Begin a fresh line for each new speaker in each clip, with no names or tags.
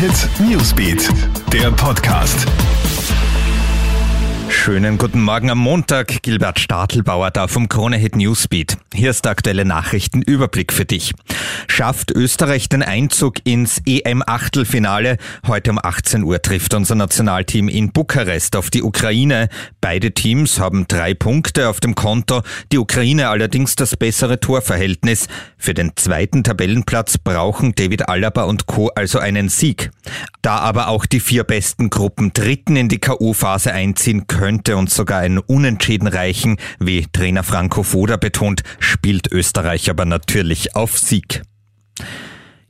Hit Newsbeat, der Podcast.
Schönen guten Morgen am Montag. Gilbert Stadelbauer da vom Kronehit Newsbeat. Hier ist der aktuelle Nachrichtenüberblick für dich. Schafft Österreich den Einzug ins EM-Achtelfinale? Heute um 18 Uhr trifft unser Nationalteam in Bukarest auf die Ukraine. Beide Teams haben drei Punkte auf dem Konto, die Ukraine allerdings das bessere Torverhältnis. Für den zweiten Tabellenplatz brauchen David Alaba und Co. also einen Sieg. Da aber auch die vier besten Gruppen Dritten in die K.O.-Phase einziehen könnte uns sogar ein Unentschieden reichen. Wie Trainer Franco Foda betont, spielt Österreich aber natürlich auf Sieg.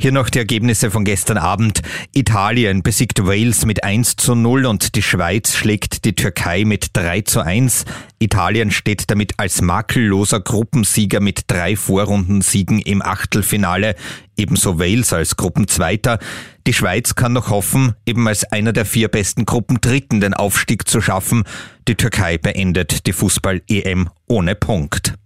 Hier noch die Ergebnisse von gestern Abend. Italien besiegt Wales mit 1 zu 0 und die Schweiz schlägt die Türkei mit 3 zu 1. Italien steht damit als makelloser Gruppensieger mit drei Vorrundensiegen im Achtelfinale, ebenso Wales als Gruppenzweiter. Die Schweiz kann noch hoffen, eben als einer der vier besten Gruppendritten den Aufstieg zu schaffen. Die Türkei beendet die Fußball-EM ohne Punkt.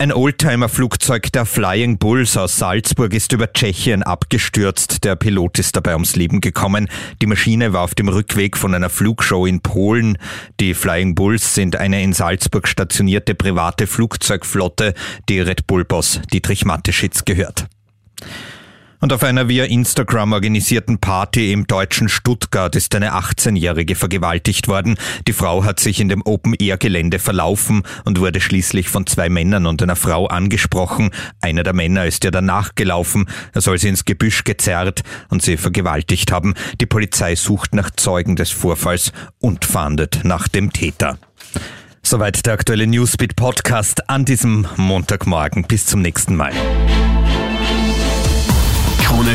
Ein Oldtimer-Flugzeug der Flying Bulls aus Salzburg ist über Tschechien abgestürzt. Der Pilot ist dabei ums Leben gekommen. Die Maschine war auf dem Rückweg von einer Flugshow in Polen. Die Flying Bulls sind eine in Salzburg stationierte private Flugzeugflotte, die Red Bull-Boss Dietrich Mateschitz gehört. Und auf einer via Instagram organisierten Party im deutschen Stuttgart ist eine 18-Jährige vergewaltigt worden. Die Frau hat sich in dem Open-Air-Gelände verlaufen und wurde schließlich von zwei Männern und einer Frau angesprochen. Einer der Männer ist ihr danach gelaufen. Er soll sie ins Gebüsch gezerrt und sie vergewaltigt haben. Die Polizei sucht nach Zeugen des Vorfalls und fahndet nach dem Täter. Soweit der aktuelle Newsbeat Podcast an diesem Montagmorgen. Bis zum nächsten Mal.